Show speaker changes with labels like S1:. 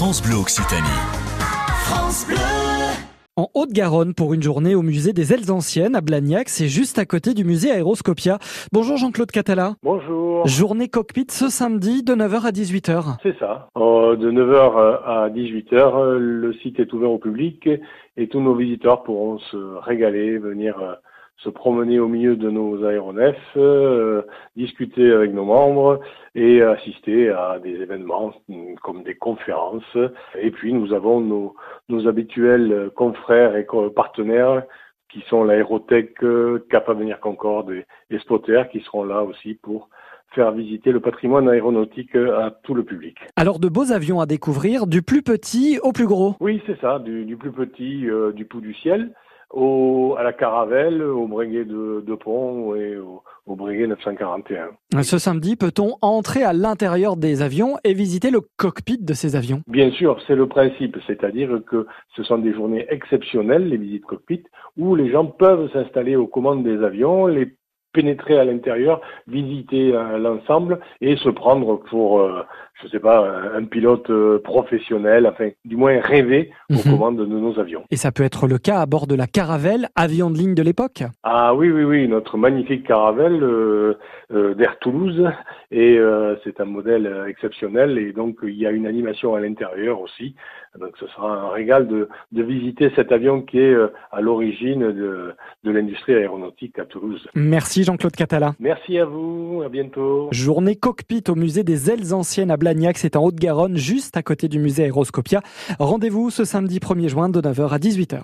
S1: France Bleu Occitanie.
S2: France Bleu.
S3: En Haute-Garonne pour une journée au musée des Ailes Anciennes à Blagnac, c'est juste à côté du musée Aéroscopia. Bonjour Jean-Claude Catala.
S4: Bonjour.
S3: Journée cockpit ce samedi de 9h à 18h.
S4: C'est ça. Euh, de 9h à 18h, le site est ouvert au public et tous nos visiteurs pourront se régaler, venir euh, se promener au milieu de nos aéronefs, euh, discuter avec nos membres et assister à des événements mm, comme des conférences. Et puis nous avons nos, nos habituels confrères et partenaires qui sont l'aérotech Cap Avenir Concorde et, et Spotter qui seront là aussi pour faire visiter le patrimoine aéronautique à tout le public.
S3: Alors de beaux avions à découvrir, du plus petit au plus gros
S4: Oui, c'est ça, du, du, plus petit euh, du Pou du Ciel au, à la Caravelle, au Breguet de, de Pont et au, au Breguet 941.
S3: Ce samedi, peut-on entrer à l'intérieur des avions et visiter le cockpit de ces avions?
S4: Bien sûr, c'est le principe, c'est-à-dire que ce sont des journées exceptionnelles, les visites cockpit, où les gens peuvent s'installer aux commandes des avions, les pénétrer à l'intérieur, visiter euh, l'ensemble et se prendre pour, euh, je sais pas, un pilote euh, professionnel, enfin, du moins rêver aux
S3: Mhm.
S4: commandes de nos avions.
S3: Et ça peut être le cas à bord de la Caravelle, avion de ligne de l'époque?
S4: Ah oui, oui, oui, notre magnifique Caravelle euh, euh, d'Air Toulouse, et euh, c'est un modèle euh, exceptionnel, et donc il y a une animation à l'intérieur aussi. Donc ce sera un régal de, de visiter cet avion qui est euh, à l'origine de, de l'industrie aéronautique à Toulouse.
S3: Merci Jean-Claude Catala.
S4: Merci à vous, à bientôt.
S3: Journée cockpit au musée des Ailes Anciennes à Blagnac, c'est en Haute-Garonne, juste à côté du musée Aéroscopia. Rendez-vous ce samedi 1er juin de 9h à 18h.